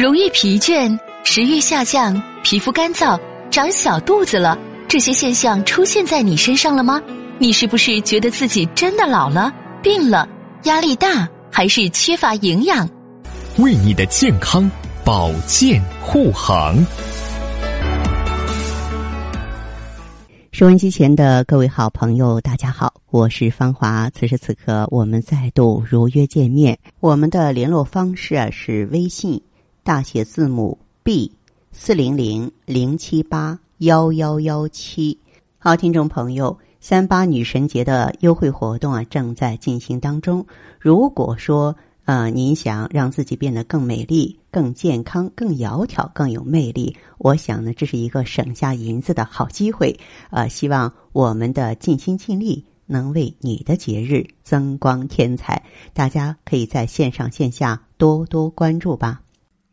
容易疲倦、食欲下降、皮肤干燥、长小肚子了，这些现象出现在你身上了吗？你是不是觉得自己真的老了、病了、压力大，还是缺乏营养？为你的健康保健护航。收音机前的各位好朋友，大家好，我是芳华。此时此刻，我们再度如约见面。我们的联络方式啊是微信大写字母 B 四零零零七八幺幺幺七。好，听众朋友，三八女神节的优惠活动啊正在进行当中。如果说呃您想让自己变得更美丽、更健康、更窈窕、更有魅力，我想呢这是一个省下银子的好机会。呃，希望我们的尽心尽力能为你的节日增光添彩。大家可以在线上线下多多关注吧。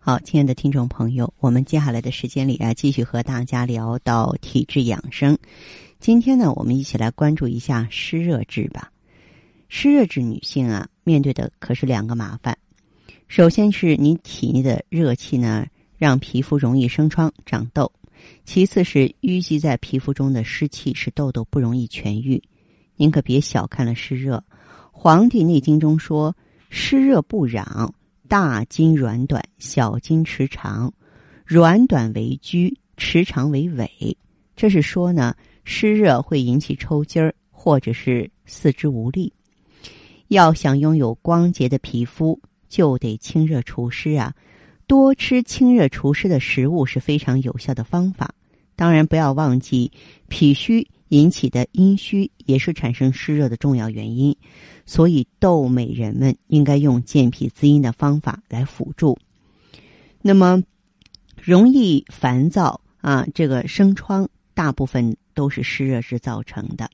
好，亲爱的听众朋友，我们接下来的时间里啊，继续和大家聊到体质养生。今天呢，我们一起来关注一下湿热质吧。湿热质女性啊，面对的可是两个麻烦。首先是你体内的热气呢，让皮肤容易生疮长痘；其次是淤积在皮肤中的湿气，使痘痘不容易痊愈。您可别小看了湿热，《黄帝内经》中说：“湿热不攘。”大筋软短，小筋持长，软短为拘，持长为尾。这是说呢，湿热会引起抽筋儿，或者是四肢无力。要想拥有光洁的皮肤，就得清热除湿啊！多吃清热除湿的食物是非常有效的方法。当然，不要忘记脾虚引起的阴虚，也是产生湿热的重要原因。所以，痘美人们应该用健脾滋阴的方法来辅助。那么，容易烦躁啊，这个生疮大部分都是湿热质造成的。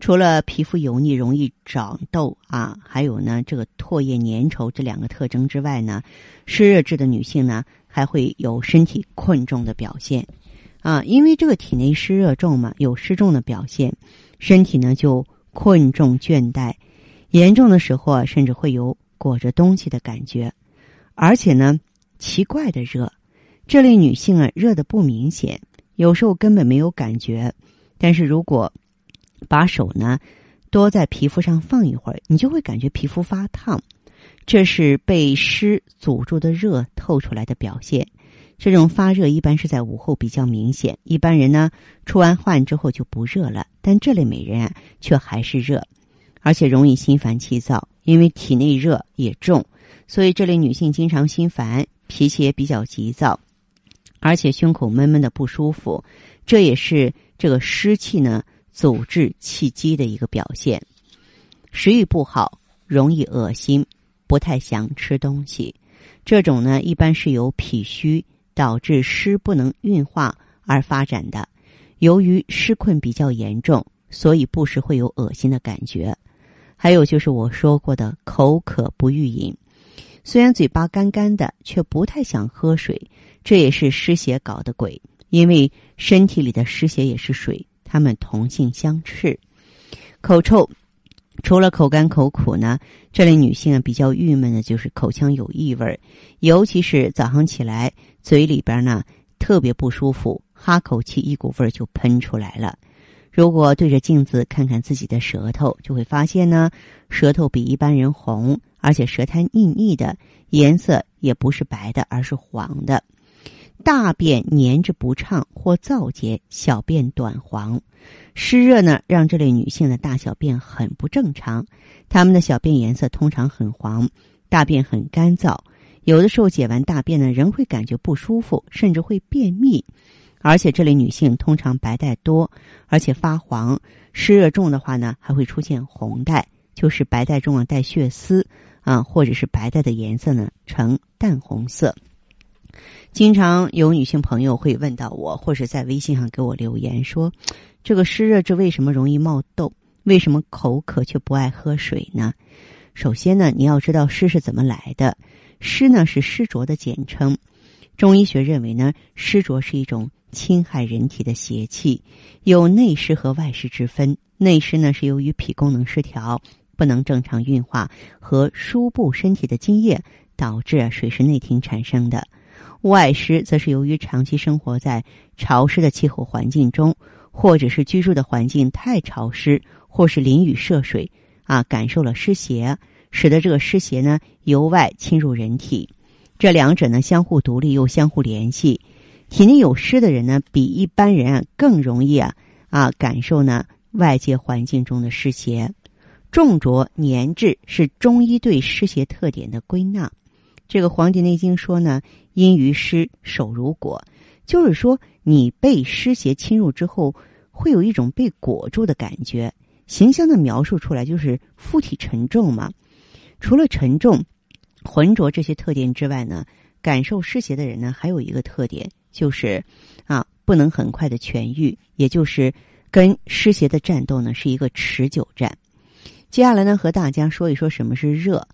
除了皮肤油腻、容易长痘啊，还有呢，这个唾液粘稠这两个特征之外呢，湿热质的女性呢，还会有身体困重的表现啊，因为这个体内湿热重嘛，有湿重的表现，身体呢就困重倦怠。严重的时候啊，甚至会有裹着东西的感觉，而且呢，奇怪的热，这类女性啊，热的不明显，有时候根本没有感觉。但是如果把手呢多在皮肤上放一会儿，你就会感觉皮肤发烫，这是被湿阻住的热透出来的表现。这种发热一般是在午后比较明显，一般人呢出完汗之后就不热了，但这类美人啊却还是热。而且容易心烦气躁，因为体内热也重，所以这类女性经常心烦，脾气也比较急躁，而且胸口闷闷的不舒服，这也是这个湿气呢阻滞气机的一个表现。食欲不好，容易恶心，不太想吃东西，这种呢一般是由脾虚导致湿不能运化而发展的。由于湿困比较严重，所以不时会有恶心的感觉。还有就是我说过的口渴不欲饮，虽然嘴巴干干的，却不太想喝水，这也是湿邪搞的鬼。因为身体里的湿邪也是水，它们同性相斥。口臭，除了口干口苦呢，这类女性啊比较郁闷的就是口腔有异味，尤其是早上起来嘴里边呢特别不舒服，哈口气一股味儿就喷出来了。如果对着镜子看看自己的舌头，就会发现呢，舌头比一般人红，而且舌苔腻腻的，颜色也不是白的，而是黄的。大便粘着不畅或燥结，小便短黄。湿热呢，让这类女性的大小便很不正常，她们的小便颜色通常很黄，大便很干燥，有的时候解完大便呢，仍会感觉不舒服，甚至会便秘。而且这类女性通常白带多，而且发黄，湿热重的话呢，还会出现红带，就是白带中啊带血丝啊，或者是白带的颜色呢呈淡红色。经常有女性朋友会问到我，或者在微信上给我留言说，这个湿热这为什么容易冒痘？为什么口渴却不爱喝水呢？首先呢，你要知道湿是怎么来的，湿呢是湿浊的简称，中医学认为呢，湿浊是一种。侵害人体的邪气，有内湿和外湿之分。内湿呢是由于脾功能失调，不能正常运化和输布身体的津液，导致水湿内停产生的；外湿则是由于长期生活在潮湿的气候环境中，或者是居住的环境太潮湿，或是淋雨涉水啊，感受了湿邪，使得这个湿邪呢由外侵入人体。这两者呢相互独立又相互联系。体内有湿的人呢，比一般人啊更容易啊啊感受呢外界环境中的湿邪。重浊黏滞是中医对湿邪特点的归纳。这个《黄帝内经》说呢，阴于湿，手如裹，就是说你被湿邪侵入之后，会有一种被裹住的感觉。形象的描述出来就是附体沉重嘛。除了沉重、浑浊这些特点之外呢，感受湿邪的人呢，还有一个特点就是啊，不能很快的痊愈，也就是跟湿邪的战斗呢是一个持久战。接下来呢，和大家说一说什么是热。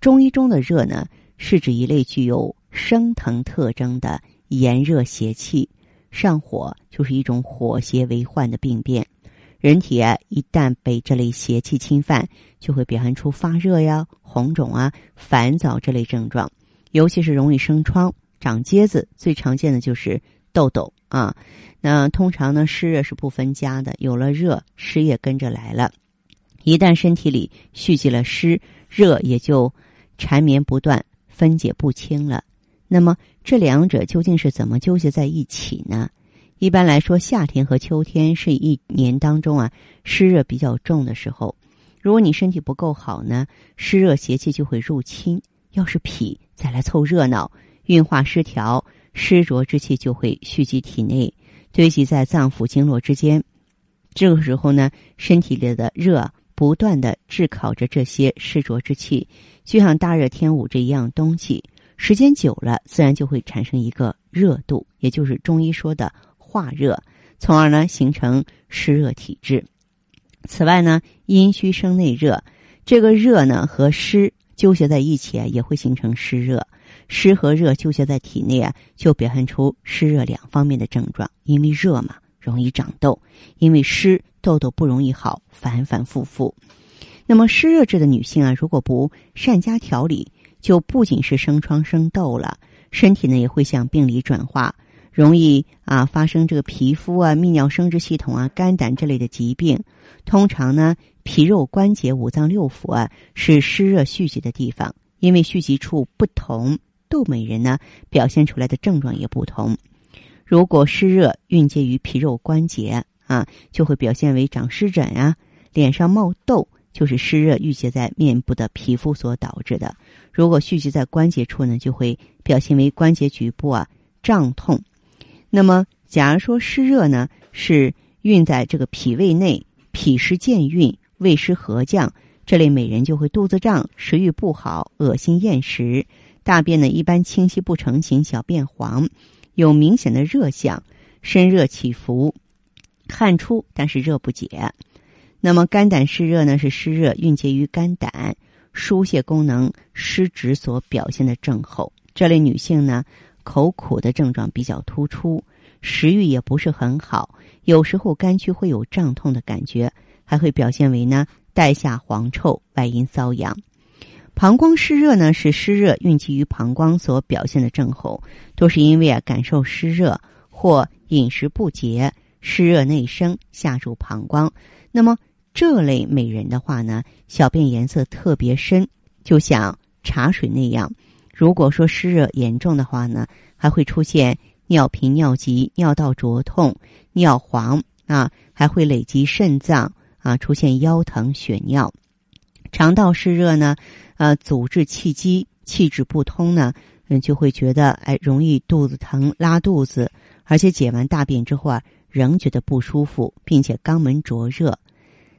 中医中的热呢。是指一类具有升腾特征的炎热邪气，上火就是一种火邪为患的病变。人体啊，一旦被这类邪气侵犯，就会表现出发热呀、红肿啊、烦躁这类症状，尤其是容易生疮、长疖子，最常见的就是痘痘啊。那通常呢，湿热是不分家的，有了热，湿也跟着来了。一旦身体里蓄积了湿，热也就缠绵不断。分解不清了，那么这两者究竟是怎么纠结在一起呢？一般来说，夏天和秋天是一年当中啊湿热比较重的时候。如果你身体不够好呢，湿热邪气就会入侵。要是脾再来凑热闹，运化失调，湿浊之气就会蓄积体内，堆积在脏腑经络之间。这个时候呢，身体里的热。不断的炙烤着这些湿浊之气，就像大热天捂着一样东西，时间久了，自然就会产生一个热度，也就是中医说的化热，从而呢形成湿热体质。此外呢，阴虚生内热，这个热呢和湿纠结在一起啊，也会形成湿热。湿和热纠结在体内啊，就表现出湿热两方面的症状。因为热嘛，容易长痘；因为湿。痘痘不容易好，反反复复。那么湿热质的女性啊，如果不善加调理，就不仅是生疮生痘了，身体呢也会向病理转化，容易啊发生这个皮肤啊、泌尿生殖系统啊、肝胆这类的疾病。通常呢，皮肉关节、五脏六腑啊是湿热蓄积的地方，因为蓄积处不同，痘美人呢表现出来的症状也不同。如果湿热蕴结于皮肉关节。啊，就会表现为长湿疹啊，脸上冒痘，就是湿热郁结在面部的皮肤所导致的。如果蓄积在关节处呢，就会表现为关节局部啊胀痛。那么，假如说湿热呢是蕴在这个脾胃内，脾湿健运，胃湿合降，这类美人就会肚子胀，食欲不好，恶心厌食，大便呢一般清晰不成形，小便黄，有明显的热象，身热起伏。汗出，但是热不解。那么肝胆湿热呢？是湿热蕴结于肝胆，疏泄功能失职所表现的。症候。这类女性呢，口苦的。症状比较突出，食欲也不是很好，有时候肝区会有胀痛的。感觉，还会表现为呢带下黄臭、外阴瘙痒。膀胱湿热呢，是湿热蕴积于膀胱所表现的。症候，都是因为啊感受湿热或饮食不节。湿热内生，下入膀胱。那么这类美人的话呢，小便颜色特别深，就像茶水那样。如果说湿热严重的话呢，还会出现尿频、尿急、尿道灼痛、尿黄啊，还会累积肾脏啊，出现腰疼、血尿。肠道湿热呢，呃，阻滞气机，气滞不通呢，嗯，就会觉得哎，容易肚子疼、拉肚子，而且解完大便之后啊。仍觉得不舒服，并且肛门灼热，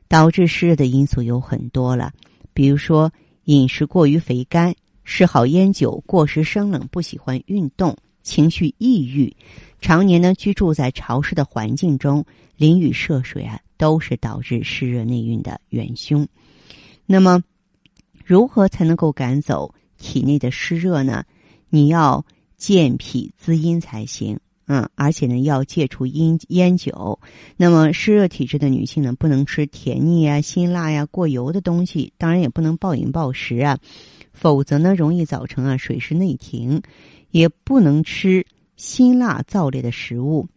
导致湿热的因素有很多了。比如说饮食过于肥甘、嗜好烟酒、过食生冷、不喜欢运动、情绪抑郁、常年呢居住在潮湿的环境中、淋雨涉水啊，都是导致湿热内蕴的元凶。那么，如何才能够赶走体内的湿热呢？你要健脾滋阴才行。嗯，而且呢，要戒除烟烟酒。那么湿热体质的女性呢，不能吃甜腻啊、辛辣呀、过油的东西，当然也不能暴饮暴食啊。否则呢，容易造成啊水湿内停。也不能吃辛辣燥烈的食物，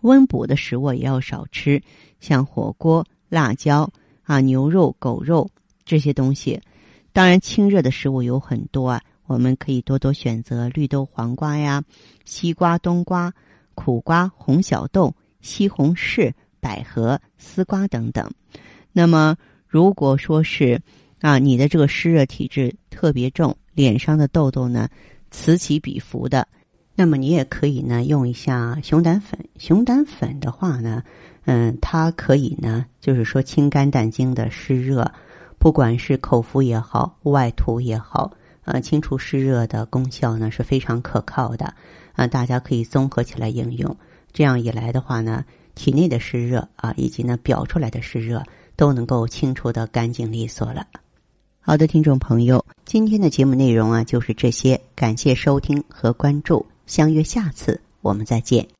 温补的食物也要少吃，像火锅、辣椒啊、牛肉、狗肉这些东西。当然，清热的食物有很多啊，我们可以多多选择绿豆、黄瓜呀、西瓜、冬瓜、苦瓜、红小豆、西红柿、百合、丝瓜等等。那么，如果说是啊，你的这个湿热体质特别重，脸上的痘痘呢？此起彼伏的，那么你也可以呢用一下熊胆粉。熊胆粉的话呢，嗯，它可以呢，就是说清肝胆经的湿热，不管是口服也好，外涂也好，呃，清除湿热的功效呢是非常可靠的。啊，大家可以综合起来应用，这样一来的话呢，体内的湿热啊，以及呢表出来的湿热都能够清除的干净利索了。好的，听众朋友，今天的节目内容啊就是这些，感谢收听和关注，相约下次我们再见。